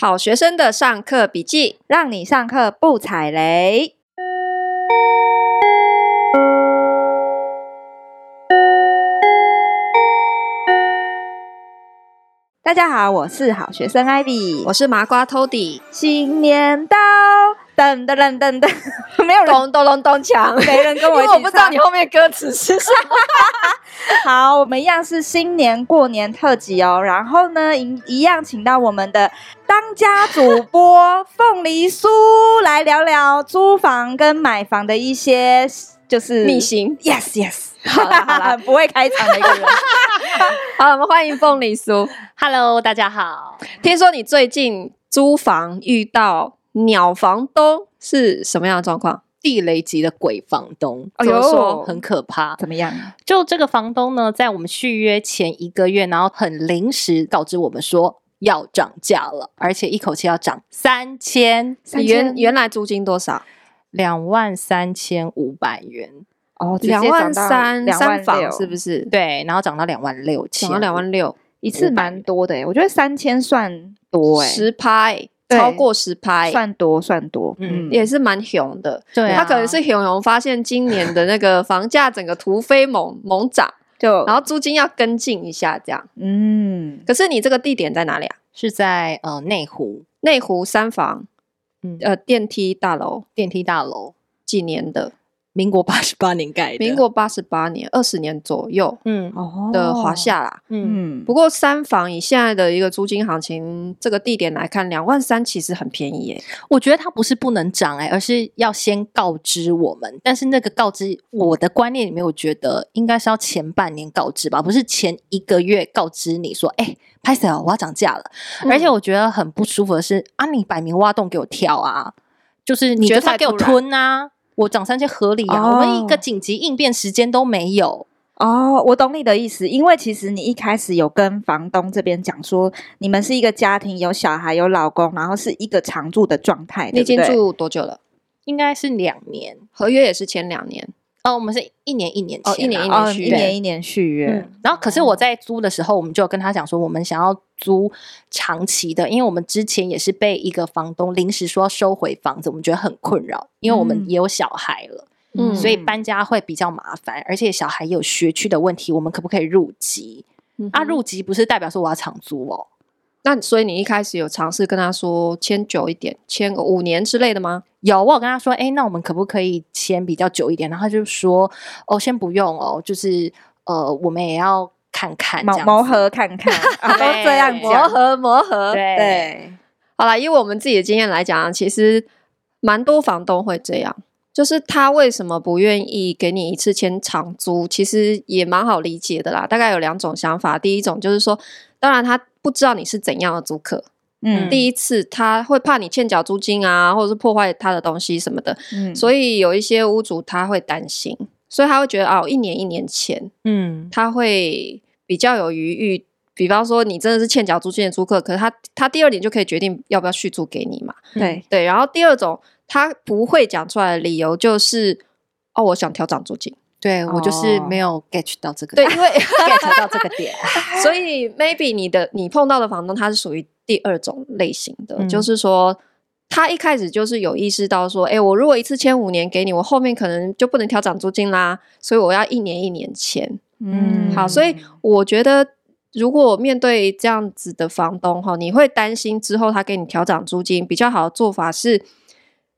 好学生的上课笔记，让你上课不踩雷。大家好，我是好学生 Ivy，我是麻瓜 Tody。新年到，噔噔噔噔噔，没有人咚咚咚咚锵，没人跟我一起唱。因为我不知道你后面歌词是什么。好，我们一样是新年过年特辑哦。然后呢，一一样请到我们的当家主播凤梨酥来聊聊租房跟买房的一些就是秘辛。Yes Yes，好了好了，不会开场的一个人。好，我们欢迎凤梨酥。Hello，大家好。听说你最近租房遇到鸟房东，是什么样的状况？地雷级的鬼房东，哎呦，说很可怕。怎么样？就这个房东呢，在我们续约前一个月，然后很临时告知我们说要涨价了，而且一口气要涨三千。原原来租金多少？两万三千五百元。哦，两万三三房是不是？对，然后涨到两万六千，涨到两万六，一次蛮多的。我觉得三千算多哎，十拍超过十拍算多算多，嗯，也是蛮熊的。对，他可能是熊熊发现今年的那个房价整个突飞猛猛涨，就然后租金要跟进一下这样。嗯，可是你这个地点在哪里啊？是在呃内湖，内湖三房，嗯呃电梯大楼，电梯大楼几年的？民国八十八年盖的，民国八十八年，二十年左右，嗯，的华夏啦，嗯，不过三房以现在的一个租金行情，这个地点来看，两万三其实很便宜耶。我觉得它不是不能涨哎，而是要先告知我们。但是那个告知，我的观念里面，我觉得应该是要前半年告知吧，不是前一个月告知你说，哎，拍谢哦，我要涨价了。嗯、而且我觉得很不舒服的是，啊，你摆明挖洞给我跳啊，就是你觉得他给我吞啊。我涨三千合理啊！Oh. 我们一个紧急应变时间都没有哦。Oh, 我懂你的意思，因为其实你一开始有跟房东这边讲说，你们是一个家庭，有小孩，有老公，然后是一个常住的状态。你已经住多久了？应该是两年，合约也是签两年。哦，我们是一年一年签，一年一年续约，一年一年续约。嗯，然后，可是我在租的时候，我们就跟他讲说，我们想要租长期的，因为我们之前也是被一个房东临时说收回房子，我们觉得很困扰，因为我们也有小孩了，嗯，所以搬家会比较麻烦，而且小孩有学区的问题，我们可不可以入籍？嗯，啊，入籍不是代表说我要长租哦。那所以你一开始有尝试跟他说签久一点，签个五年之类的吗？有，我有跟他说，哎、欸，那我们可不可以签比较久一点？然后他就说，哦，先不用哦，就是呃，我们也要看看，磨磨合看看，啊、都这样磨合磨合。对，对好啦，以我们自己的经验来讲，其实蛮多房东会这样，就是他为什么不愿意给你一次签长租？其实也蛮好理解的啦。大概有两种想法，第一种就是说，当然他。不知道你是怎样的租客，嗯，第一次他会怕你欠缴租金啊，或者是破坏他的东西什么的，嗯，所以有一些屋主他会担心，所以他会觉得哦，一年一年前，嗯，他会比较有余裕。比方说你真的是欠缴租金的租客，可是他他第二年就可以决定要不要续租给你嘛，对对。然后第二种他不会讲出来的理由就是哦，我想调涨租金。对，我就是没有 get 到这个，对，因为 get 到这个点，所以 maybe 你的你碰到的房东他是属于第二种类型的，嗯、就是说他一开始就是有意识到说，哎，我如果一次签五年给你，我后面可能就不能调涨租金啦，所以我要一年一年签。嗯，好，所以我觉得如果面对这样子的房东哈，你会担心之后他给你调涨租金，比较好的做法是，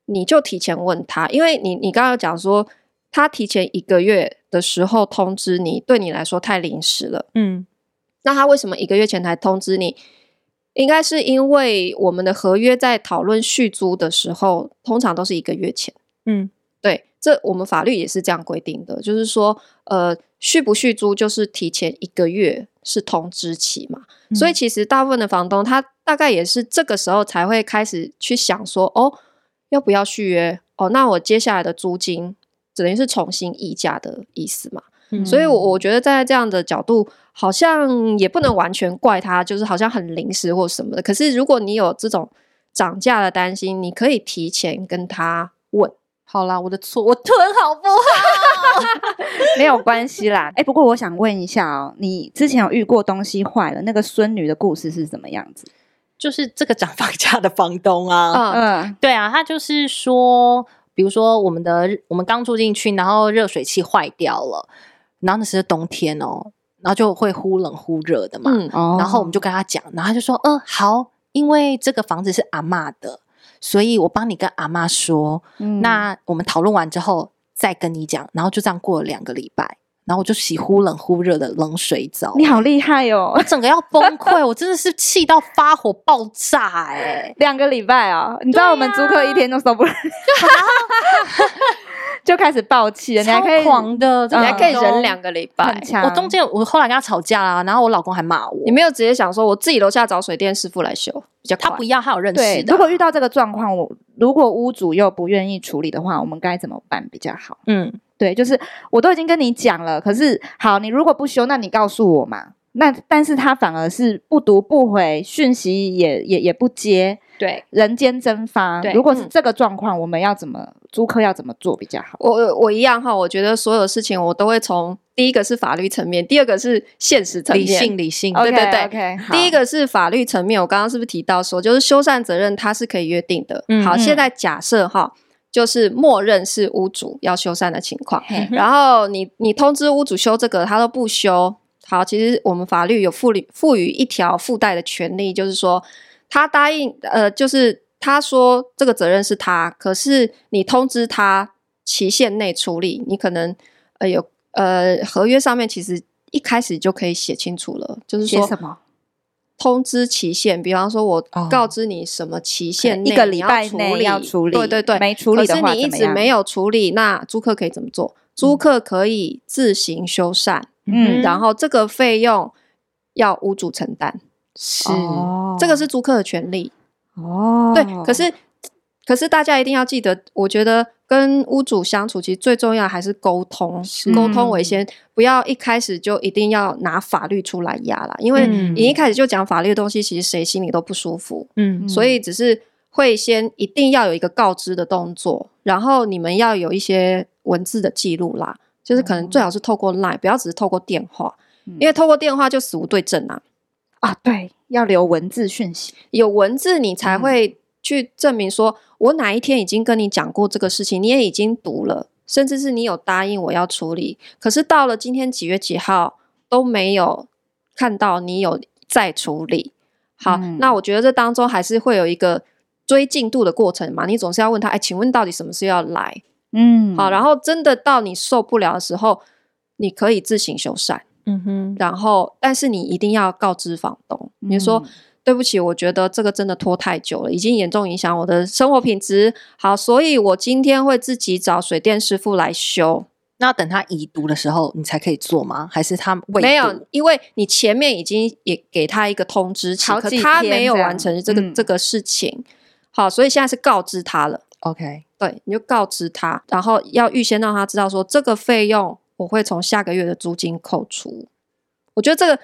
你就提前问他，因为你你刚刚有讲说。他提前一个月的时候通知你，对你来说太临时了。嗯，那他为什么一个月前才通知你？应该是因为我们的合约在讨论续租的时候，通常都是一个月前。嗯，对，这我们法律也是这样规定的，就是说，呃，续不续租就是提前一个月是通知期嘛。嗯，所以其实大部分的房东，他大概也是这个时候才会开始去想说，哦，要不要续约？哦，那我接下来的租金。等于是重新议价的意思嘛，嗯、所以，我我觉得在这样的角度，好像也不能完全怪他，就是好像很临时或什么的。可是，如果你有这种涨价的担心，你可以提前跟他问。好啦，我的错，我吞好不好？没有关系啦。哎、欸，不过我想问一下哦，你之前有遇过东西坏了，那个孙女的故事是怎么样子？就是这个涨房价的房东啊，嗯嗯，对啊，他就是说，比如说我们的我们刚住进去，然后热水器坏掉了，然后那是冬天哦，然后就会忽冷忽热的嘛，嗯然后我们就跟他讲，然后他就说，嗯，好，因为这个房子是阿嬷的，所以我帮你跟阿嬷说，嗯那我们讨论完之后再跟你讲，然后就这样过了两个礼拜。然后我就洗忽冷忽热的冷水澡，你好厉害哦！我整个要崩溃，我真的是气到发火爆炸哎、欸！两个礼拜啊、哦，你知道我们租客一天都受不了，就开始爆气了。你还可以狂的，你还可以忍两个礼拜。我中间我后来跟他吵架啦，然后我老公还骂我。你没有直接想说我自己楼下找水电师傅来修比较？他不要，他有认识对，的。如果遇到这个状况，我如果屋主又不愿意处理的话，我们该怎么办比较好？嗯。对，就是我都已经跟你讲了，可是好，你如果不修，那你告诉我嘛。那但是他反而是不读不回，讯息也也也不接，对，人间蒸发。对如果是这个状况，嗯、我们要怎么租客要怎么做比较好？我我一样哈，我觉得所有事情我都会从第一个是法律层面，第二个是现实层面，理性理性。对对对 okay, okay, 第一个是法律层面，我刚刚是不是提到说，就是修缮责任它是可以约定的。嗯、好，现在假设哈。就是默认是屋主要修缮的情况，嗯、然后你你通知屋主修这个，他都不修。好，其实我们法律有赋予赋予一条附带的权利，就是说他答应，呃，就是他说这个责任是他，可是你通知他期限内处理，你可能呃有呃合约上面其实一开始就可以写清楚了，就是说什么。通知期限，比方说，我告知你什么期限内、哦、一个礼拜内要处理，对对对，没处理的话，可是你一直没有处理，那租客可以怎么做？租客可以自行修缮，嗯，然后这个费用要屋主承担，是、哦，这个是租客的权利哦。对，可是可是大家一定要记得，我觉得。跟屋主相处，其实最重要还是沟通，沟通为先，不要一开始就一定要拿法律出来压啦，因为你一开始就讲法律的东西，其实谁心里都不舒服，嗯，所以只是会先一定要有一个告知的动作，然后你们要有一些文字的记录啦，就是可能最好是透过 Line，不要只是透过电话，因为透过电话就死无对证啊，啊，对，要留文字讯息，有文字你才会。去证明说，我哪一天已经跟你讲过这个事情，你也已经读了，甚至是你有答应我要处理，可是到了今天几月几号都没有看到你有在处理。好，嗯、那我觉得这当中还是会有一个追进度的过程嘛，你总是要问他，哎，请问到底什么时候要来？嗯，好，然后真的到你受不了的时候，你可以自行修缮。嗯哼，然后但是你一定要告知房东，比如说。对不起，我觉得这个真的拖太久了，已经严重影响我的生活品质。好，所以我今天会自己找水电师傅来修。那等他已读的时候，你才可以做吗？还是他？没有，因为你前面已经也给他一个通知期，可他没有完成这个、嗯、这个事情。好，所以现在是告知他了。OK，对，你就告知他，然后要预先让他知道说，这个费用我会从下个月的租金扣除。我觉得这个。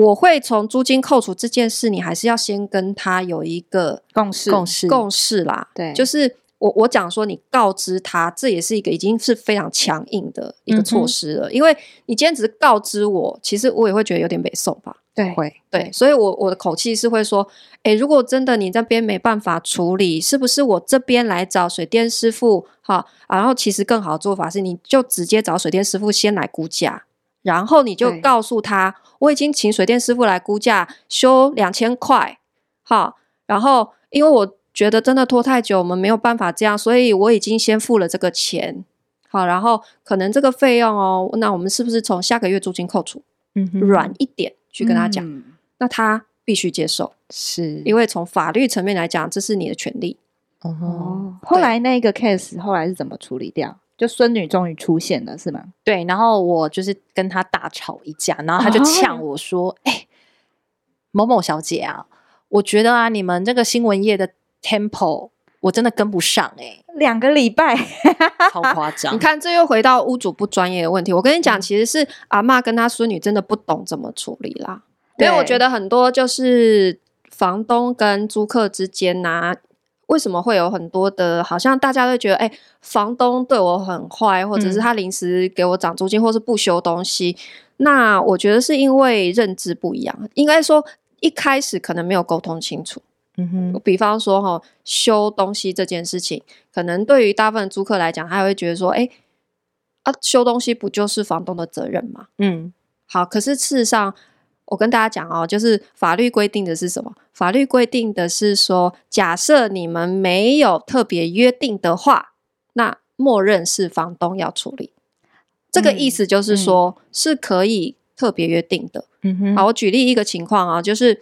我会从租金扣除这件事，你还是要先跟他有一个共识，共识，共识啦。对，就是我我讲说，你告知他，这也是一个已经是非常强硬的一个措施了。嗯、因为你今天只是告知我，其实我也会觉得有点北宋吧。对，会对，所以我我的口气是会说，诶，如果真的你这边没办法处理，是不是我这边来找水电师傅？哈，然后其实更好的做法是，你就直接找水电师傅先来估价。然后你就告诉他，我已经请水电师傅来估价修两千块，好，然后因为我觉得真的拖太久，我们没有办法这样，所以我已经先付了这个钱，好，然后可能这个费用哦，那我们是不是从下个月租金扣除？嗯，软一点去跟他讲，嗯、那他必须接受，是因为从法律层面来讲，这是你的权利。哦，后来那个 case 后来是怎么处理掉？就孙女终于出现了，是吗？对，然后我就是跟他大吵一架，然后他就呛我说：“哎、哦欸，某某小姐啊，我觉得啊，你们这个新闻业的 tempo 我真的跟不上哎、欸，两个礼拜，超夸张。你看，这又回到屋主不专业的问题。我跟你讲，其实是阿妈跟他孙女真的不懂怎么处理啦。因为我觉得很多就是房东跟租客之间呐、啊。”为什么会有很多的？好像大家都觉得，哎、欸，房东对我很坏，或者是他临时给我涨租金，或是不修东西。那我觉得是因为认知不一样。应该说，一开始可能没有沟通清楚。嗯哼，比方说哈，修东西这件事情，可能对于大部分租客来讲，他会觉得说，哎，啊，修东西不就是房东的责任吗？嗯，好，可是事实上，我跟大家讲哦，就是法律规定的是什么？法律规定的是说，假设你们没有特别约定的话，那默认是房东要处理。这个意思就是说，嗯、是可以特别约定的。嗯哼，好，我举例一个情况啊，就是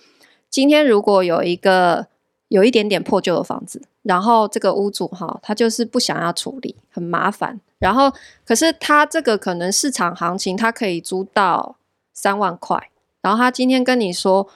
今天如果有一个有一点点破旧的房子，然后这个屋主哈，他就是不想要处理，很麻烦。然后可是他这个可能市场行情，他可以租到三万块，然后他今天跟你说，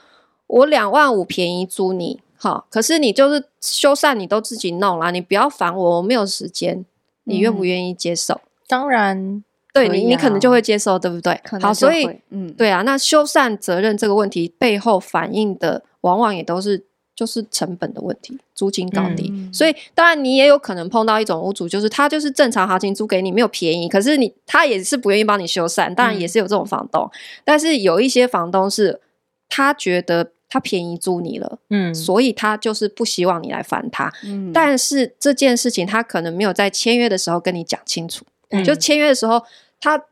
我两万五便宜租你，好，可是你就是修缮你都自己弄啦，你不要烦我，我没有时间，你愿不愿意接受？嗯、当然。对你，你可能就会接受，对不对？好，所以，嗯，对啊，那修缮责任这个问题背后反映的，往往也都是就是成本的问题，租金高低。嗯、所以，当然你也有可能碰到一种屋主，就是他就是正常行情租给你，没有便宜，可是你他也是不愿意帮你修缮。当然也是有这种房东，嗯、但是有一些房东是他觉得他便宜租你了，嗯，所以他就是不希望你来烦他。嗯，但是这件事情他可能没有在签约的时候跟你讲清楚。就签约的时候，他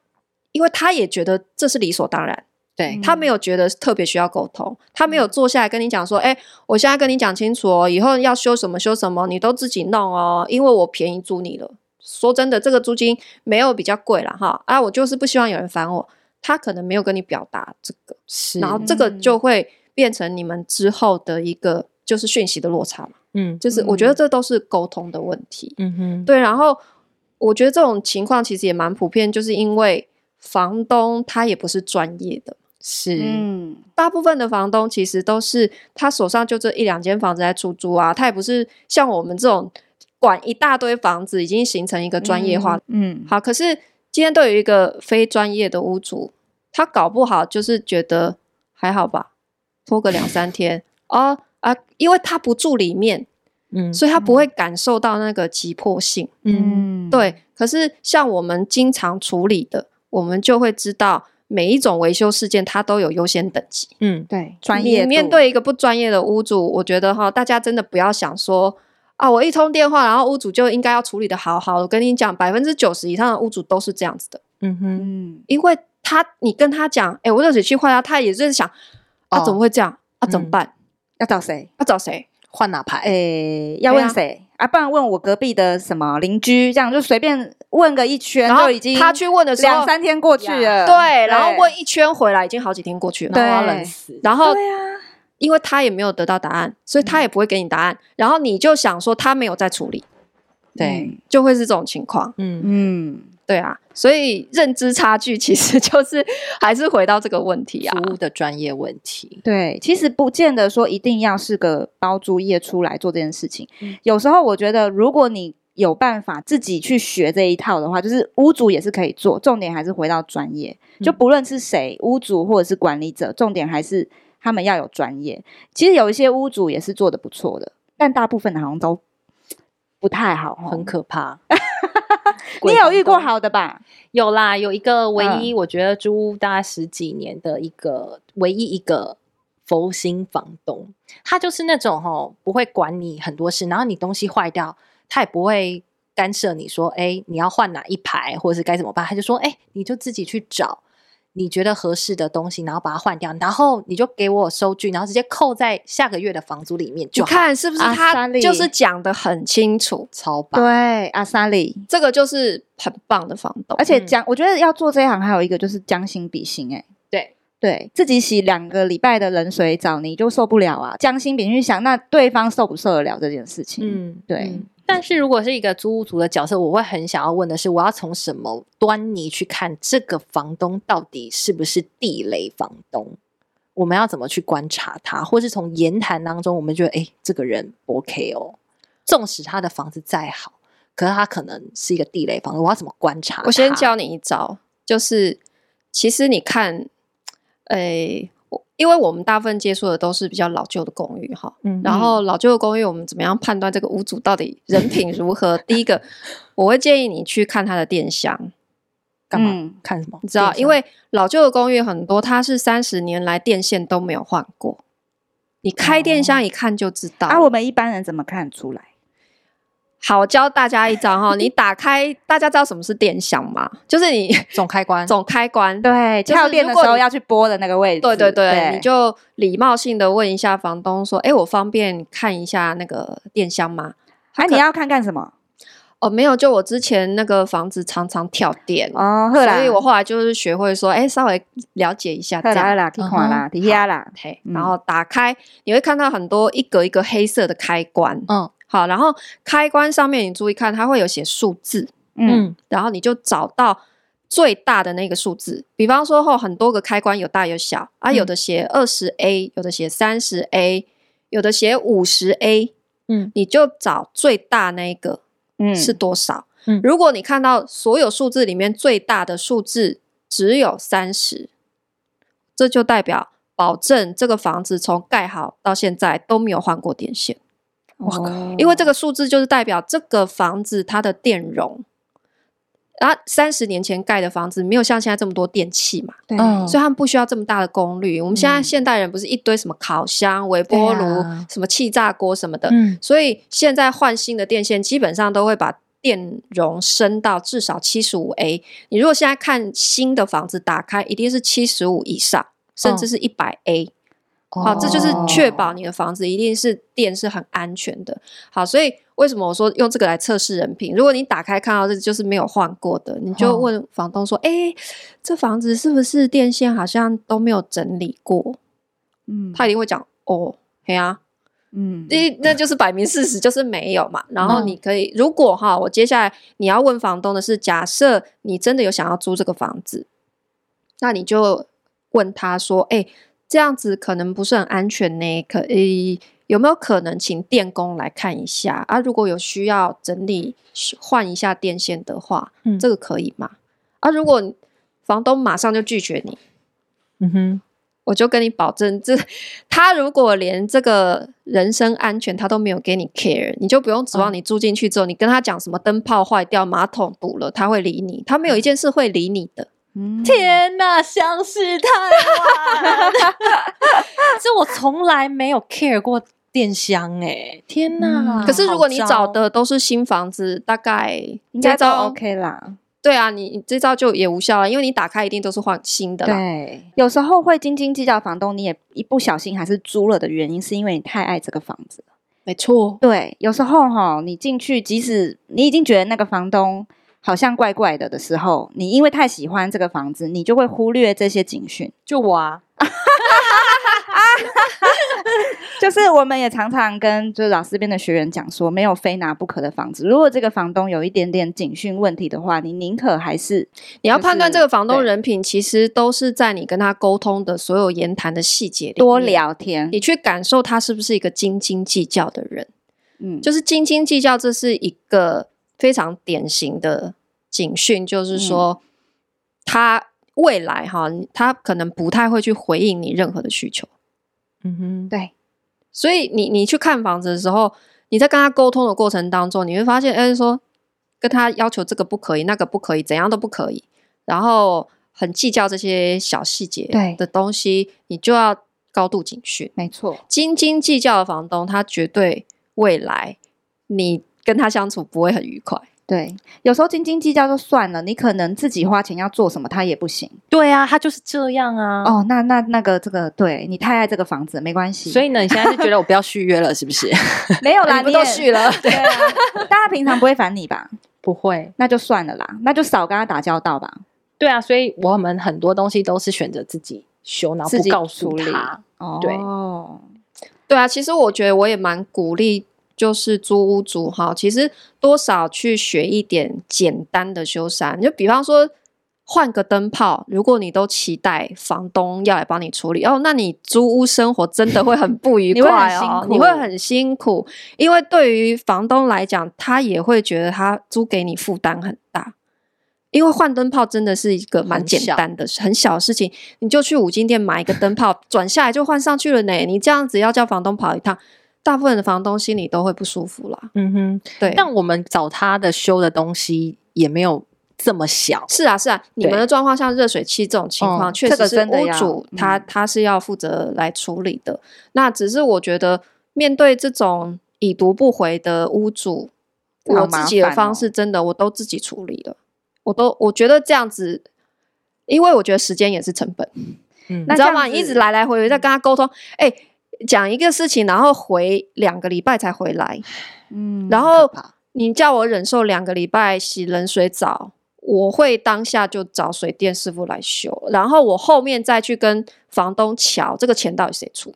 因为他也觉得这是理所当然，对，他没有觉得特别需要沟通，他没有坐下来跟你讲说，哎，我现在跟你讲清楚哦，以后要修什么修什么，你都自己弄哦，因为我便宜租你了。说真的，这个租金没有比较贵了哈，啊，我就是不希望有人烦我。他可能没有跟你表达这个，是，然后这个就会变成你们之后的一个就是讯息的落差嘛，嗯，就是我觉得这都是沟通的问题，嗯哼，对，然后。我觉得这种情况其实也蛮普遍，就是因为房东他也不是专业的，是，嗯，大部分的房东其实都是他手上就这一两间房子在出租啊，他也不是像我们这种管一大堆房子，已经形成一个专业化，嗯，嗯，好，可是今天都有一个非专业的屋主，他搞不好就是觉得还好吧，拖个两三 天哦啊，因为他不住里面。嗯，所以他不会感受到那个急迫性。嗯，对。可是像我们经常处理的，我们就会知道每一种维修事件它都有优先等级。嗯，对。专业。你面对一个不专业的屋主，我觉得哈，大家真的不要想说啊，我一通电话，然后屋主就应该要处理的好好。我跟你讲，百分之九十以上的屋主都是这样子的。嗯哼，因为他你跟他讲，哎，我热水器坏了，他也是想啊，怎么会这样？啊，怎么办？要找谁？要找谁？换哪牌？诶，要问谁啊？不然问我隔壁的什么邻居，这样就随便问个一圈，就已经他去问的时候两三天过去了。对，然后问一圈回来，已经好几天过去了，对，冷死。然后对啊，因为他也没有得到答案，所以他也不会给你答案。然后你就想说他没有在处理，对，就会是这种情况。嗯嗯。对啊，所以认知差距其实就是 还是回到这个问题啊，服务的专业问题。对，其实不见得说一定要是个包租业出来做这件事情。嗯、有时候我觉得，如果你有办法自己去学这一套的话，就是屋主也是可以做。重点还是回到专业，就不论是谁，屋主或者是管理者，重点还是他们要有专业。其实有一些屋主也是做的不错的，但大部分好像都不太好，很可怕。你有遇过好的吧？有啦，有一个唯一，我觉得租屋大概十几年的一个唯一一个佛心房东，他就是那种哦不会管你很多事，然后你东西坏掉，他也不会干涉你说，哎，你要换哪一排，或者是该怎么办，他就说，哎，你就自己去找。你觉得合适的东西，然后把它换掉，然后你就给我收据，然后直接扣在下个月的房租里面就看是不是他就是讲的很清楚，超棒。对，阿莎莉，这个就是很棒的房东。而且将，我觉得要做这一行，还有一个就是将心比心。哎，对对，自己洗两个礼拜的冷水澡，你就受不了啊！将心比心去想，那对方受不受得了这件事情？嗯，对。嗯但是如果是一个租屋族的角色，我会很想要问的是，我要从什么端倪去看这个房东到底是不是地雷房东？我们要怎么去观察他，或是从言谈当中，我们觉得，哎，这个人不 OK 哦。纵使他的房子再好，可是他可能是一个地雷房东，我要怎么观察？我先教你一招，就是其实你看，哎。因为我们大部分接触的都是比较老旧的公寓哈，嗯、然后老旧的公寓，我们怎么样判断这个屋主到底人品 如何？第一个，我会建议你去看他的电箱，干嘛？嗯、看什么？你知道，因为老旧的公寓很多，它是三十年来电线都没有换过，你开电箱一看就知道。啊，我们一般人怎么看出来？好，我教大家一招哈，你打开，大家知道什么是电箱吗？就是你 总开关，总开关，对，跳电的时候要去拨的那个位置。对对对，对你就礼貌性的问一下房东说：“哎，我方便看一下那个电箱吗？”哎、啊，你要看干什么？哦，没有，就我之前那个房子常常跳电哦，所以我后来就是学会说：“哎，稍微了解一下这样。”啦啦，听话啦，底下啦，嘿，然后打开，你会看到很多一格一个黑色的开关，嗯。好，然后开关上面你注意看，它会有写数字，嗯，然后你就找到最大的那个数字。比方说，后很多个开关有大有小啊，有的写二十 A，有的写三十 A，有的写五十 A，嗯，你就找最大那个，嗯，是多少？嗯，如果你看到所有数字里面最大的数字只有三十，这就代表保证这个房子从盖好到现在都没有换过电线。哦，因为这个数字就是代表这个房子它的电容，啊，三十年前盖的房子没有像现在这么多电器嘛，对，所以他们不需要这么大的功率。我们现在现代人不是一堆什么烤箱、微波炉、什么气炸锅什么的，所以现在换新的电线基本上都会把电容升到至少七十五 A。你如果现在看新的房子打开，一定是七十五以上，甚至是一百 A。好，这就是确保你的房子一定是电是很安全的。好，所以为什么我说用这个来测试人品？如果你打开看到这就是没有换过的，你就问房东说：“哎、欸，这房子是不是电线好像都没有整理过？”嗯，他一定会讲：“哦，嘿啊，嗯，那那就是摆明事实，就是没有嘛。”然后你可以，如果哈，我接下来你要问房东的是，假设你真的有想要租这个房子，那你就问他说：“哎、欸。”这样子可能不是很安全呢，可以有没有可能请电工来看一下啊？如果有需要整理换一下电线的话，嗯，这个可以吗？啊，如果房东马上就拒绝你，嗯哼，我就跟你保证，这他如果连这个人身安全他都没有给你 care，你就不用指望你住进去之后，嗯，你跟他讲什么灯泡坏掉、马桶堵了，他会理你，他没有一件事会理你的。天呐，相识太晚，这我从来没有 care 过电箱哎！天呐、嗯，可是如果你找的都是新房子，大概应该都 OK 啦。对啊，你你这招就也无效了，因为你打开一定都是换新的。对，有时候会斤斤计较房东，你也一不小心还是租了的原因，是因为你太爱这个房子。没错，对，有时候哈，你进去，即使你已经觉得那个房东。好像怪怪的的时候，你因为太喜欢这个房子，你就会忽略这些警讯。就我啊，就是我们也常常跟就是老师这边的学员讲说，没有非拿不可的房子。如果这个房东有一点点警讯问题的话，你宁可还是、就是、你要判断这个房东人品，其实都是在你跟他沟通的所有言谈的细节里多聊天，你去感受他是不是一个斤斤计较的人。嗯，就是斤斤计较，这是一个。非常典型的警讯，就是说，他未来哈，他可能不太会去回应你任何的需求。嗯哼，对。所以你你去看房子的时候，你在跟他沟通的过程当中，你会发现，哎，说跟他要求这个不可以，那个不可以，怎样都不可以，然后很计较这些小细节对的东西，你就要高度警讯。没错，斤斤计较的房东，他绝对未来你。跟他相处不会很愉快，对，有时候斤斤计较就算了，你可能自己花钱要做什么，他也不行。对啊，他就是这样啊。哦，那那那个这个，对，你太爱这个房子，没关系。所以呢，你现在是觉得我不要续约了，是不是？没有啦，你不都续了？对啊，大家平常不会烦你吧？不会，那就算了啦，那就少跟他打交道吧。对啊，所以我们很多东西都是选择自己修，然后不告诉他。哦，对，对啊，其实我觉得我也蛮鼓励。就是租屋主哈，其实多少去学一点简单的修缮，就比方说换个灯泡，如果你都期待房东要来帮你处理哦，那你租屋生活真的会很不愉 快哦，你会很辛苦，因为对于房东来讲，他也会觉得他租给你负担很大，因为换灯泡真的是一个蛮简单的、很小，很小的事情，你就去五金店买一个灯泡，转下来就换上去了呢，你这样子要叫房东跑一趟。大部分的房东心里都会不舒服啦。嗯哼，对。但我们找他的修的东西也没有这么小。是啊，是啊，你们的状况像热水器这种情况，确实是屋主他他是要负责来处理的。那只是我觉得，面对这种已读不回的屋主，我自己的方式真的我都自己处理了。我都我觉得这样子，因为我觉得时间也是成本。嗯，你知道吗？你一直来来回回在跟他沟通，哎、欸，讲一个事情，然后回两个礼拜才回来，嗯，然后你叫我忍受两个礼拜洗冷水澡，我会当下就找水电师傅来修，然后我后面再去跟房东瞧这个钱到底谁出，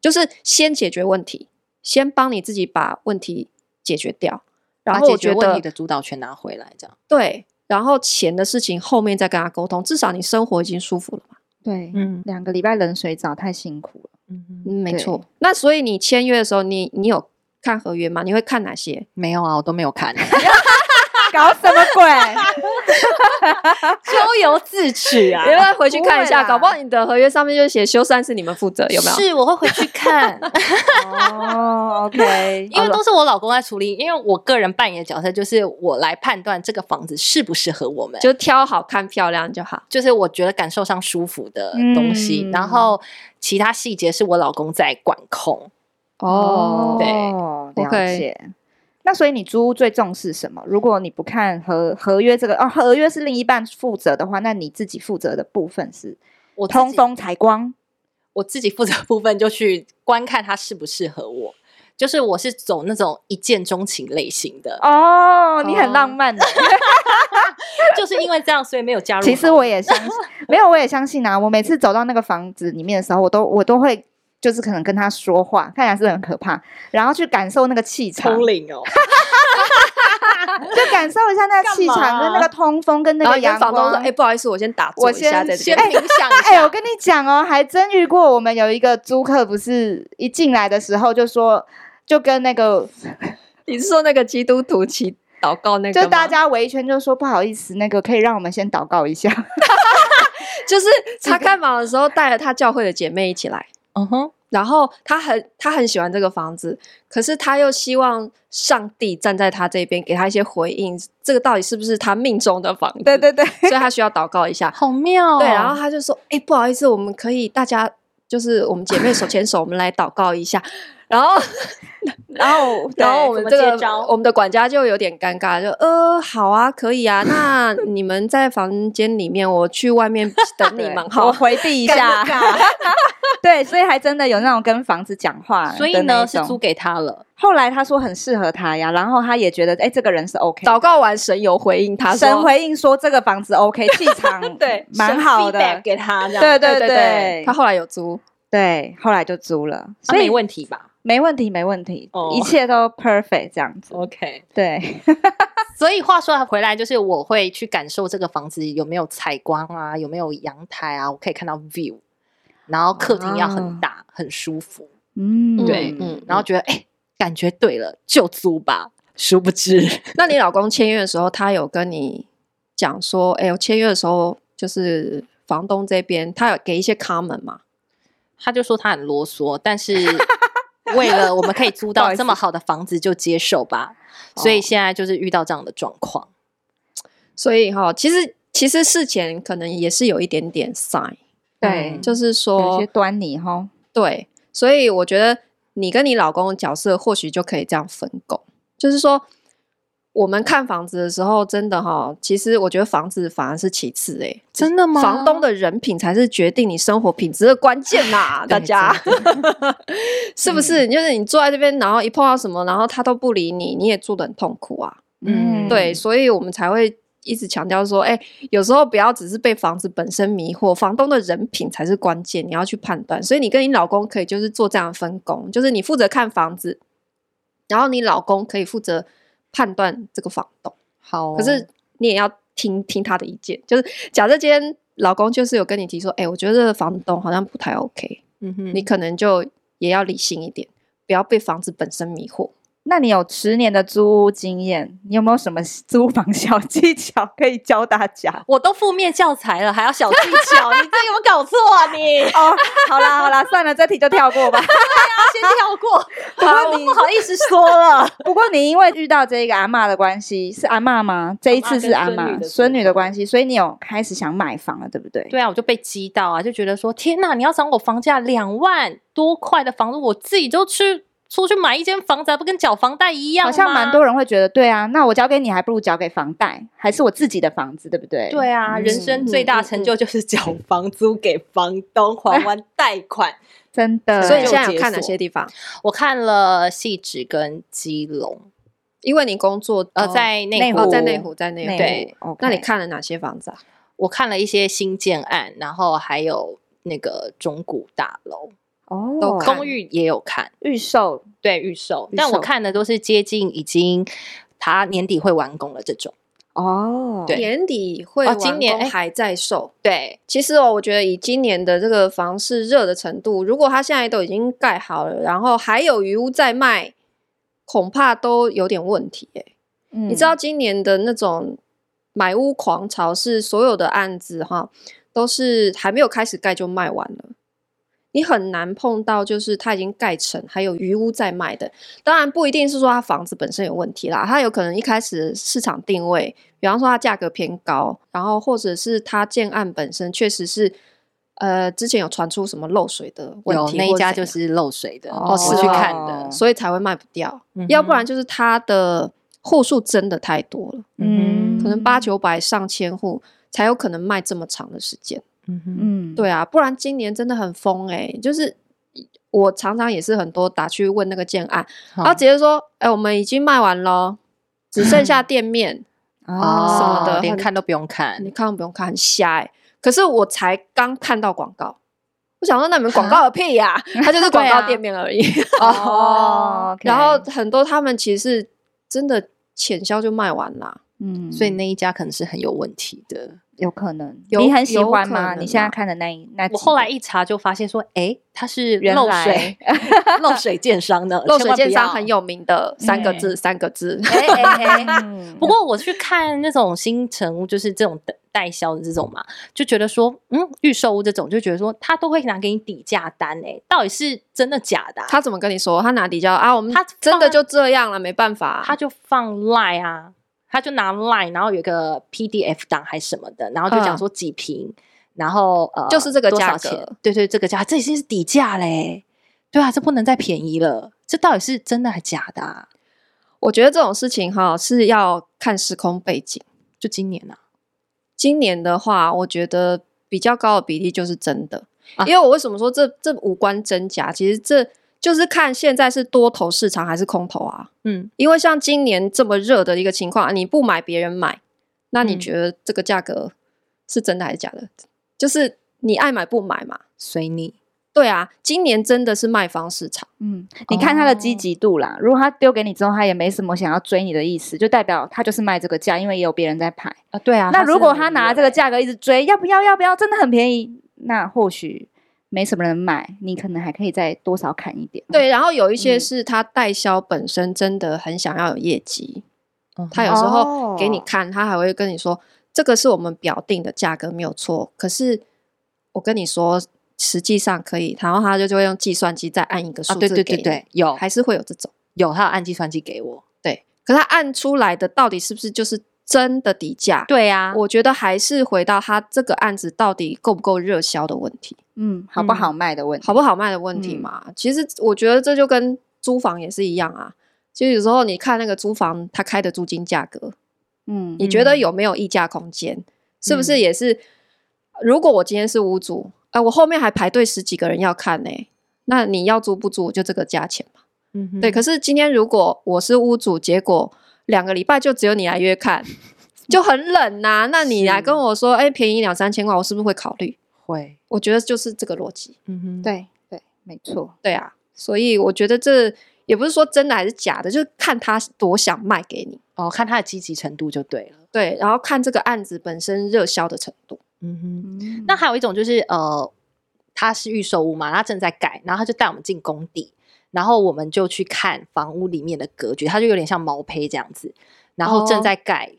就是先解决问题，先帮你自己把问题解决掉，然后我觉得问题的主导权拿回来，这样。对，然后钱的事情后面再跟他沟通，至少你生活已经舒服了嘛。对，嗯，两个礼拜冷水澡太辛苦了，嗯嗯，没错。那所以你签约的时候，你你有看合约吗？你会看哪些？没有啊，我都没有看。搞什么鬼？咎由自取啊！你要回去看一下，搞不好你的合约上面就写修缮是你们负责，有没有？是，我会回去看。哦、oh,，OK，因为都是我老公在处理，因为我个人扮演的角色就是我来判断这个房子适不适合我们，就挑好看漂亮就好，就是我觉得感受上舒服的东西，嗯、然后其他细节是我老公在管控。哦，对，了解。Okay. 那所以你租屋最重视什么？如果你不看合合约这个哦，合约是另一半负责的话，那你自己负责的部分是我通风采光。我自己负责的部分就去观看它适不适合我，就是我是走那种一见钟情类型的哦，你很浪漫的，就是因为这样，所以没有加入。其实我也相信，没有我也相信啊。我每次走到那个房子里面的时候，我都我都会。就是可能跟他说话，看起来是很可怕，然后去感受那个气场，通灵哦，就感受一下那个气场跟那个通风跟那个阳光。哎、欸，不好意思，我先打坐一下，在这边冥想一下。哎、欸，我跟你讲哦，还真遇过，我们有一个租客，不是一进来的时候就说，就跟那个，你是说那个基督徒祈祷告那个，就大家围一圈就说不好意思，那个可以让我们先祷告一下。就是他看房的时候带了他教会的姐妹一起来。嗯哼，然后他很他很喜欢这个房子，可是他又希望上帝站在他这边，给他一些回应。这个到底是不是他命中的房子？对对对，所以他需要祷告一下。好妙哦。对，然后他就说：“哎，不好意思，我们可以大家就是我们姐妹手牵手，我们来祷告一下。” 然后，然后，然后我们这个我们的管家就有点尴尬，就呃，好啊，可以啊，那 你们在房间里面，我去外面 等你们，好，我回避一下。对，所以还真的有那种跟房子讲话，所以呢是租给他了。后来他说很适合他呀，然后他也觉得哎，这个人是 OK。祷告完，神有回应他，神回应说这个房子 OK，气场对，蛮好的，给他这样。对对对，他后来有租，对，后来就租了，所以没问题吧？没问题，没问题，oh. 一切都 perfect 这样子。OK，对。所以话说回来，就是我会去感受这个房子有没有采光啊，有没有阳台啊，我可以看到 view，然后客厅要很大，oh. 很舒服。嗯，对，嗯，然后觉得哎、欸，感觉对了，就租吧。殊不知，那你老公签约的时候，他有跟你讲说，哎、欸，我签约的时候就是房东这边，他有给一些 comment 吗？他就说他很啰嗦，但是。为了我们可以租到这么好的房子，就接受吧。所以现在就是遇到这样的状况。所以哈，其实其实事前可能也是有一点点 sign，对，嗯、就是说有些端倪哈。对，所以我觉得你跟你老公的角色或许就可以这样分工，就是说。我们看房子的时候，真的哈，其实我觉得房子反而是其次哎，真的吗？房东的人品才是决定你生活品质的关键呐，大家 是不是？就是你坐在这边，然后一碰到什么，然后他都不理你，你也住得很痛苦啊。嗯，对，所以我们才会一直强调说，哎，有时候不要只是被房子本身迷惑，房东的人品才是关键，你要去判断。所以你跟你老公可以就是做这样的分工，就是你负责看房子，然后你老公可以负责。判断这个房东好、哦，可是你也要听听他的意见。就是假设今天老公就是有跟你提说，哎、欸，我觉得这个房东好像不太 OK，嗯哼，你可能就也要理性一点，不要被房子本身迷惑。那你有十年的租屋经验，你有没有什么 租房小技巧可以教大家？我都负面教材了，还要小技巧？你这有没有搞错啊你？哦，好啦好啦，算了，这题就跳过吧。对啊，先跳过。不过你不好意思说了。不过你因为遇到这个阿嬷的关系，是阿嬷吗？这一次是阿嬷孙女的关系，所以你有开始想买房了，对不对？对啊，我就被激到啊，就觉得说天哪，你要涨我房价两万多块的房子，我自己都去。出去买一间房子还不跟缴房贷一样吗？好像蛮多人会觉得，对啊，那我交给你还不如交给房贷，还是我自己的房子，对不对？对啊，嗯、人生最大成就就是缴房租给房东，还完贷款，真的。所以你现在有看哪些地方？我看了汐止跟基隆，因为你工作呃在内湖，在内湖，在内湖。对那你看了哪些房子啊？我看了一些新建案，然后还有那个中古大楼。哦，都公寓也有看。预售，对预售，但我看的都是接近已经他年底会完工了这种。哦，对，年底会完工，今年还在售。对，其实哦，我觉得以今年的这个房市热的程度，如果它现在都已经盖好了，然后还有余屋在卖，恐怕都有点问题哎。嗯，你知道今年的那种买屋狂潮是所有的案子哈，都是还没有开始盖就卖完了。你很难碰到，就是它已经盖成，还有余屋在卖的。当然不一定是说它房子本身有问题啦，它有可能一开始市场定位，比方说它价格偏高，然后或者是它建案本身确实是，呃，之前有传出什么漏水的问题，那一家就是漏水的，哦，是去看的，所以才会卖不掉。嗯、要不然就是它的户数真的太多了，嗯，可能八九百上千户才有可能卖这么长的时间。嗯嗯，对啊，不然今年真的很疯哎、欸！就是我常常也是很多打去问那个建案，然后直接说：“哎、欸，我们已经卖完了，只剩下 店面啊什么的，连看都不用看，你看都不用看，很瞎哎、欸！可是我才刚看到广告，我想说，那你们广告个屁呀、啊？它就是广告店面而已哦。然后很多他们其实是真的浅销就卖完了，嗯，所以那一家可能是很有问题的。有可能，你很喜欢吗？你现在看的那一那，我后来一查就发现说，哎，它是漏水漏水建商的，漏水建商很有名的三个字，三个字。不过我去看那种新城屋，就是这种代销的这种嘛，就觉得说，嗯，预售屋这种，就觉得说他都会拿给你底价单，哎，到底是真的假的？他怎么跟你说？他拿底价啊？我们他真的就这样了，没办法，他就放赖啊。他就拿 line，然后有个 PDF 档还是什么的，然后就讲说几瓶，嗯、然后呃，就是这个价钱？对对，这个价，这已经是底价嘞。对啊，这不能再便宜了。这到底是真的还假的啊？我觉得这种事情哈是要看时空背景。就今年啊，今年的话，我觉得比较高的比例就是真的。啊、因为我为什么说这这无关真假？其实这。就是看现在是多头市场还是空头啊？嗯，因为像今年这么热的一个情况，你不买别人买，那你觉得这个价格是真的还是假的？嗯、就是你爱买不买嘛，随你。对啊，今年真的是卖方市场。嗯，你看他的积极度啦。哦、如果他丢给你之后，他也没什么想要追你的意思，就代表他就是卖这个价，因为也有别人在排啊。对啊，那如果他拿这个价格一直追，要不要？要不要？真的很便宜，那或许。没什么人买，你可能还可以再多少砍一点。对，然后有一些是他代销本身真的很想要有业绩，嗯、他有时候给你看，他还会跟你说，这个是我们表定的价格没有错，可是我跟你说，实际上可以，然后他就就会用计算机再按一个数字给你。对对对对，有还是会有这种，有他有按计算机给我，对，可他按出来的到底是不是就是？真的底价，对呀、啊，我觉得还是回到他这个案子到底够不够热销的问题，嗯，好不好卖的问题，好不好卖的问题嘛。嗯、其实我觉得这就跟租房也是一样啊，就有时候你看那个租房他开的租金价格，嗯，你觉得有没有溢价空间？嗯、是不是也是？如果我今天是屋主，哎、呃，我后面还排队十几个人要看呢、欸，那你要租不租就这个价钱嘛，嗯，对。可是今天如果我是屋主，结果。两个礼拜就只有你来约看，就很冷呐、啊。那你来跟我说，哎、欸，便宜两三千块，我是不是会考虑？会，我觉得就是这个逻辑。嗯哼，对对，没错，对啊。所以我觉得这也不是说真的还是假的，就是看他多想卖给你哦，看他的积极程度就对了。对，然后看这个案子本身热销的程度。嗯哼，嗯那还有一种就是呃，他是预售屋嘛，他正在改，然后他就带我们进工地。然后我们就去看房屋里面的格局，它就有点像毛坯这样子，然后正在盖，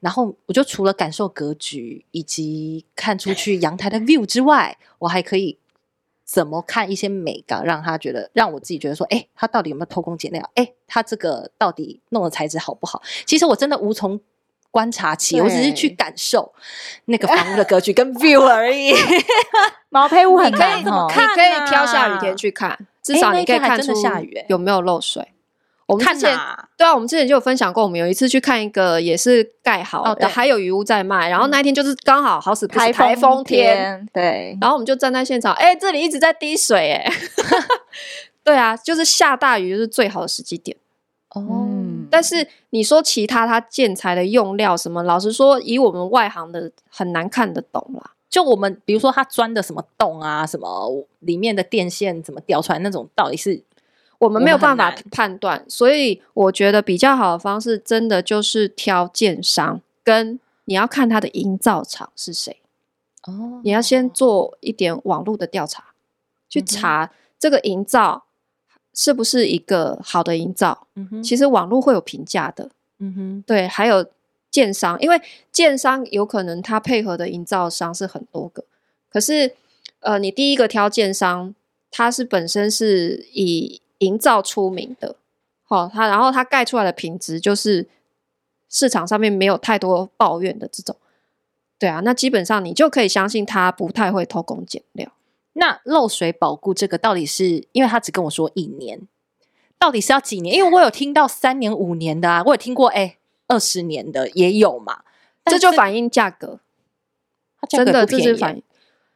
然后我就除了感受格局以及看出去阳台的 view 之外，我还可以怎么看一些美感，让他觉得让我自己觉得说，哎，他到底有没有偷工减料？哎，他这个到底弄的材质好不好？其实我真的无从。观察起，我只是去感受那个房屋的格局跟 view 而已。毛坯屋很可以怎么看？你可以挑下雨天去看，至少你可以看出下雨有没有漏水。我们之前对啊，我们之前就有分享过，我们有一次去看一个也是盖好的，还有余屋在卖。然后那一天就是刚好好死不死台风天，对。然后我们就站在现场，哎，这里一直在滴水，哎，对啊，就是下大雨就是最好的时机点。哦。但是你说其他它建材的用料什么，老实说，以我们外行的很难看得懂啦。就我们比如说它钻的什么洞啊，什么里面的电线怎么掉出来那种，到底是我们没有办法判断。所以我觉得比较好的方式，真的就是挑建商，跟你要看它的营造厂是谁。哦，你要先做一点网络的调查，去查这个营造。是不是一个好的营造？嗯哼，其实网络会有评价的。嗯哼，对，还有建商，因为建商有可能他配合的营造商是很多个，可是呃，你第一个挑建商，他是本身是以营造出名的，好，他然后他盖出来的品质就是市场上面没有太多抱怨的这种，对啊，那基本上你就可以相信他不太会偷工减料。那漏水保固这个到底是，因为他只跟我说一年，到底是要几年？因为我有听到三年、五年的啊，我有听过哎，二十年的也有嘛。这就反映价格，真的这是反映，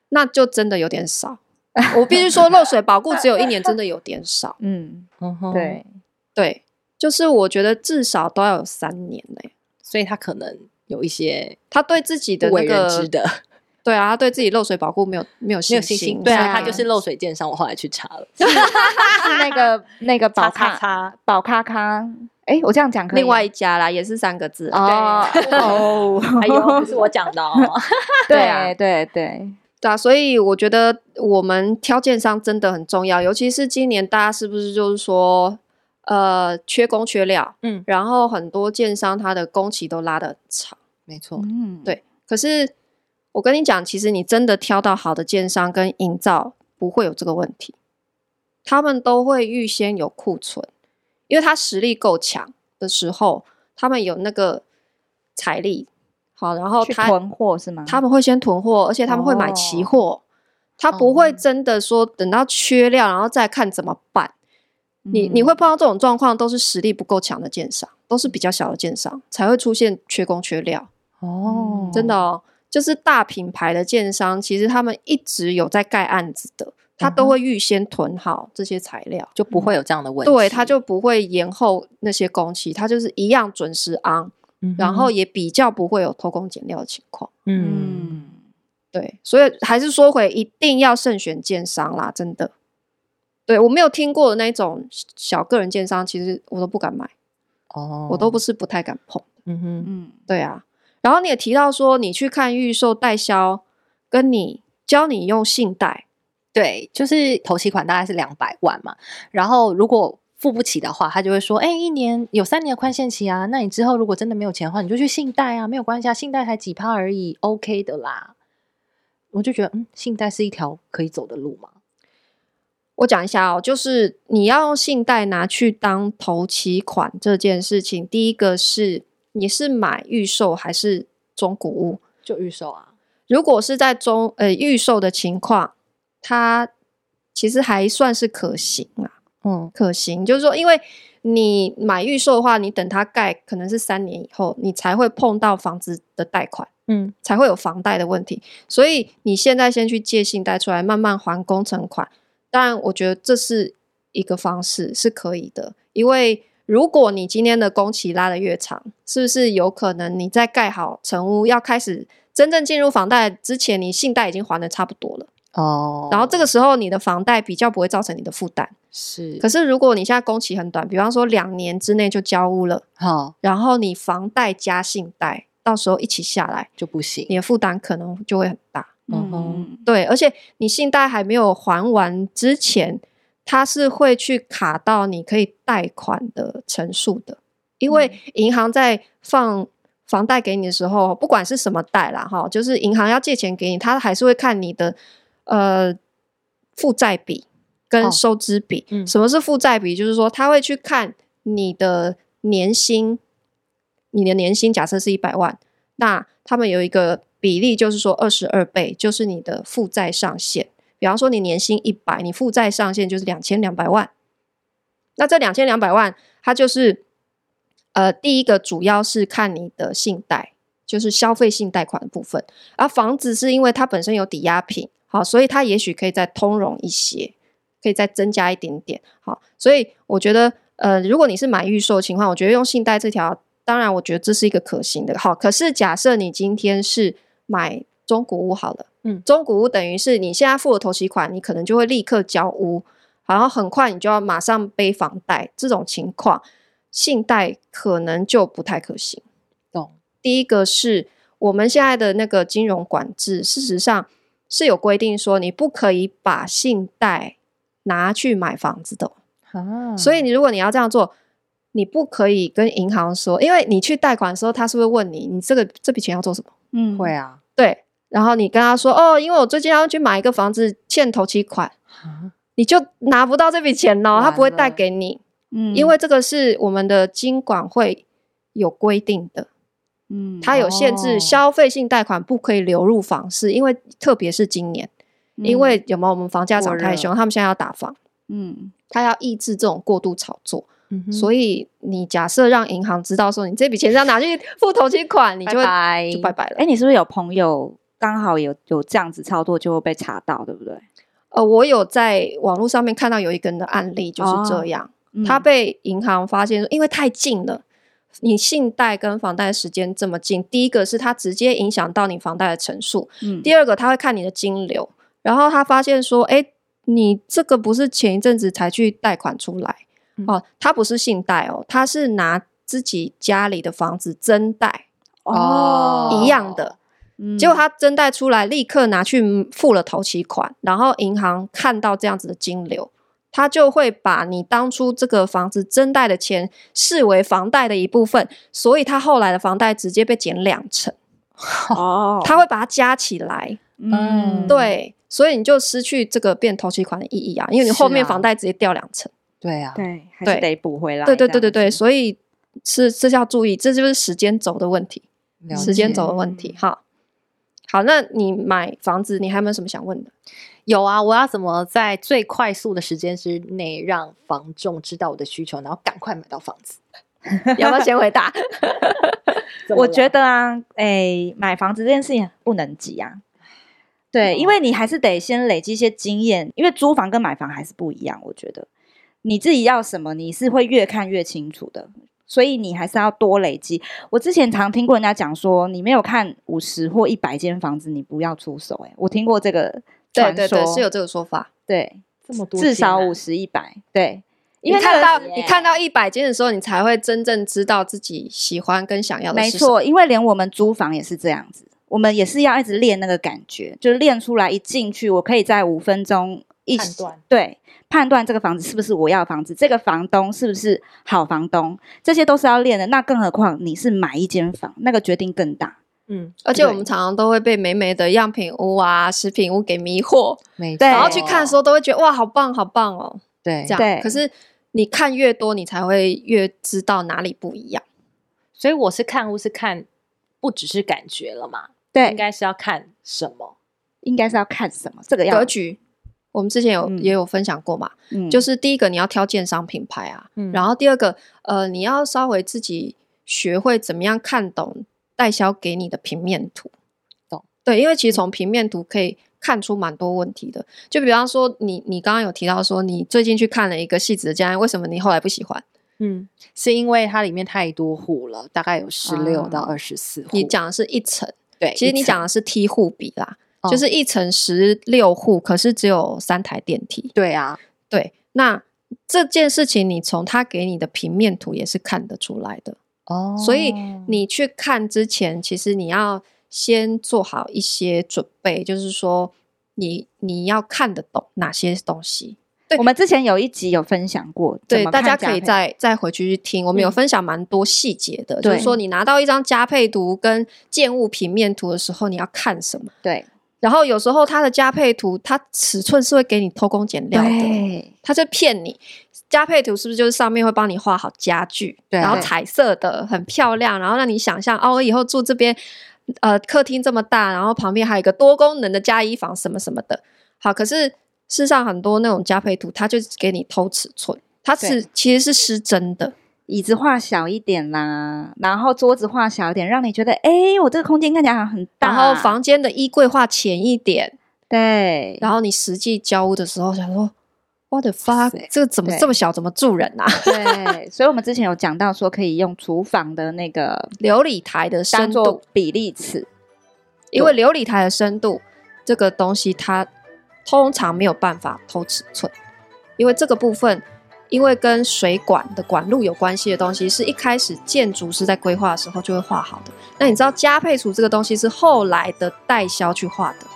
那就真的有点少。我必须说，漏水保固只有一年，真的有点少。嗯，对对，就是我觉得至少都要有三年嘞，所以他可能有一些他对自己的那个。对啊，他对自己漏水保固没有没有信心。对啊，他就是漏水建商。我后来去查了，是那个那个宝咖宝咖咖。哎，我这样讲可以。另外一家啦，也是三个字哦哦，还有不是我讲的哦。对啊，对对对啊，所以我觉得我们挑建商真的很重要，尤其是今年大家是不是就是说呃缺工缺料？嗯，然后很多建商他的工期都拉得很长。没错，嗯，对，可是。我跟你讲，其实你真的挑到好的建商跟营造，不会有这个问题。他们都会预先有库存，因为他实力够强的时候，他们有那个财力。好，然后他囤货是吗？他们会先囤货，而且他们会买期货。哦、他不会真的说等到缺料，然后再看怎么办。嗯、你你会碰到这种状况，都是实力不够强的建商，都是比较小的建商才会出现缺工缺料。哦，真的哦。就是大品牌的建商，其实他们一直有在盖案子的，他都会预先囤好这些材料，就不会有这样的问题。对，他就不会延后那些工期，他就是一样准时安，嗯、然后也比较不会有偷工减料的情况。嗯，对，所以还是说回，一定要慎选建商啦，真的。对，我没有听过的那种小个人建商，其实我都不敢买。哦，我都不是不太敢碰。嗯哼，嗯，对啊。然后你也提到说，你去看预售代销，跟你教你用信贷，对，就是头期款大概是两百万嘛。然后如果付不起的话，他就会说，哎，一年有三年的宽限期啊，那你之后如果真的没有钱的话，你就去信贷啊，没有关系啊，信贷才几趴而已，OK 的啦。我就觉得，嗯，信贷是一条可以走的路嘛。我讲一下哦，就是你要用信贷拿去当头期款这件事情，第一个是。你是买预售还是中古屋？就预售啊。如果是在中呃预售的情况，它其实还算是可行啊。嗯，可行，就是说，因为你买预售的话，你等它盖可能是三年以后，你才会碰到房子的贷款，嗯，才会有房贷的问题。所以你现在先去借信贷出来，慢慢还工程款。当然，我觉得这是一个方式，是可以的，因为。如果你今天的工期拉得越长，是不是有可能你在盖好成屋要开始真正进入房贷之前，你信贷已经还的差不多了哦。然后这个时候你的房贷比较不会造成你的负担。是。可是如果你现在工期很短，比方说两年之内就交屋了，好，然后你房贷加信贷，到时候一起下来就不行，你的负担可能就会很大。嗯哼，对，而且你信贷还没有还完之前。它是会去卡到你可以贷款的成数的，因为银行在放房贷给你的时候，不管是什么贷啦，哈，就是银行要借钱给你，它还是会看你的呃负债比跟收支比。哦嗯、什么是负债比？就是说，他会去看你的年薪，你的年薪假设是一百万，那他们有一个比例，就是说二十二倍，就是你的负债上限。比方说，你年薪一百，你负债上限就是两千两百万。那这两千两百万，它就是呃，第一个主要是看你的信贷，就是消费性贷款的部分。而房子是因为它本身有抵押品，好，所以它也许可以再通融一些，可以再增加一点点。好，所以我觉得，呃，如果你是买预售情况，我觉得用信贷这条，当然我觉得这是一个可行的。好，可是假设你今天是买中古屋好了。嗯，中古屋等于是你现在付了头期款，你可能就会立刻交屋，然后很快你就要马上背房贷，这种情况，信贷可能就不太可行。懂？第一个是我们现在的那个金融管制，事实上是有规定说你不可以把信贷拿去买房子的。啊，所以你如果你要这样做，你不可以跟银行说，因为你去贷款的时候，他是会问你，你这个这笔钱要做什么？嗯，会啊，对。然后你跟他说哦，因为我最近要去买一个房子，欠头期款，你就拿不到这笔钱哦，他不会贷给你，嗯，因为这个是我们的金管会有规定的，嗯，它有限制消费性贷款不可以流入房市，因为特别是今年，因为有没有我们房价涨太凶，他们现在要打房，嗯，他要抑制这种过度炒作，所以你假设让银行知道说你这笔钱是要拿去付头期款，你就会就拜拜了。哎，你是不是有朋友？刚好有有这样子操作，就会被查到，对不对？呃，我有在网络上面看到有一个人的案例就是这样，哦嗯、他被银行发现说，因为太近了，你信贷跟房贷时间这么近，第一个是它直接影响到你房贷的成数，嗯、第二个他会看你的金流，然后他发现说，哎，你这个不是前一阵子才去贷款出来、嗯、哦，他不是信贷哦，他是拿自己家里的房子增贷哦，一样的。结果他增贷出来，立刻拿去付了头期款，然后银行看到这样子的金流，他就会把你当初这个房子增贷的钱视为房贷的一部分，所以他后来的房贷直接被减两成。哦，他会把它加起来。嗯，对，所以你就失去这个变头期款的意义啊，因为你后面房贷直接掉两成。对啊，对，还是得补回来。对对对对对，所以是这是要注意，这就是时间轴的问题，时间轴的问题。好。好，那你买房子，你还有没有什么想问的？有啊，我要怎么在最快速的时间之内让房仲知道我的需求，然后赶快买到房子？要不要先回答？我觉得啊，哎、欸，买房子这件事情不能急啊。对，嗯、因为你还是得先累积一些经验，因为租房跟买房还是不一样。我觉得你自己要什么，你是会越看越清楚的。所以你还是要多累积。我之前常听过人家讲说，你没有看五十或一百间房子，你不要出手。哎，我听过这个对对对，是有这个说法。对，这么多，至少五十一百。对，因为看到你看到一百间的时候，你才会真正知道自己喜欢跟想要的。没错，因为连我们租房也是这样子，我们也是要一直练那个感觉，就是练出来一进去，我可以在五分钟一判断。对。判断这个房子是不是我要的房子，这个房东是不是好房东，这些都是要练的。那更何况你是买一间房，那个决定更大。嗯，而且我们常常都会被美美的样品屋啊、食品屋给迷惑，没错。然后去看的时候都会觉得哇，好棒，好棒哦。对，这样。对。可是你看越多，你才会越知道哪里不一样。所以我是看屋是看，不只是感觉了嘛？对，应该是要看什么？应该是要看什么？这个要格局。我们之前有、嗯、也有分享过嘛，嗯、就是第一个你要挑建商品牌啊，嗯、然后第二个呃你要稍微自己学会怎么样看懂代销给你的平面图，懂？对，因为其实从平面图可以看出蛮多问题的，就比方说你你刚刚有提到说你最近去看了一个戏子的家，为什么你后来不喜欢？嗯，是因为它里面太多户了，大概有十六到二十四户。你讲的是一层，对，其实你讲的是梯户比啦。就是一层十六户，可是只有三台电梯。对啊，对，那这件事情你从他给你的平面图也是看得出来的哦。所以你去看之前，其实你要先做好一些准备，就是说你你要看得懂哪些东西。对，我们之前有一集有分享过，对，大家可以再再回去去听。我们有分享蛮多细节的，嗯、就是说你拿到一张加配图跟建物平面图的时候，你要看什么？对。然后有时候它的加配图，它尺寸是会给你偷工减料的，它就骗你。加配图是不是就是上面会帮你画好家具，对，然后彩色的很漂亮，然后让你想象哦，我以后住这边，呃，客厅这么大，然后旁边还有一个多功能的加衣房什么什么的。好，可是事实上很多那种加配图，它就是给你偷尺寸，它是其实是失真的。椅子画小一点啦，然后桌子画小一点，让你觉得哎，我这个空间看起来很大。然后房间的衣柜画浅一点，对。然后你实际交屋的时候想说，What the fuck？这个怎么这么小？怎么住人啊？对。所以我们之前有讲到说，可以用厨房的那个琉璃台的深度比例尺，因为琉璃台的深度这个东西，它通常没有办法偷尺寸，因为这个部分。因为跟水管的管路有关系的东西，是一开始建筑师在规划的时候就会画好的。那你知道家配图这个东西是后来的代销去画的，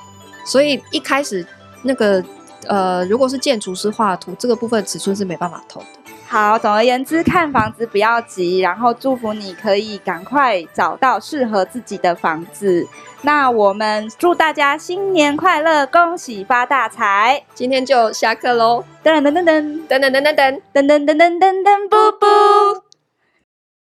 所以一开始那个呃，如果是建筑师画图，这个部分尺寸是没办法偷的。好，总而言之，看房子不要急，然后祝福你可以赶快找到适合自己的房子。那我们祝大家新年快乐，恭喜发大财！今天就下课喽！噔噔噔噔噔噔噔噔噔噔噔噔噔噔噔噔，布布。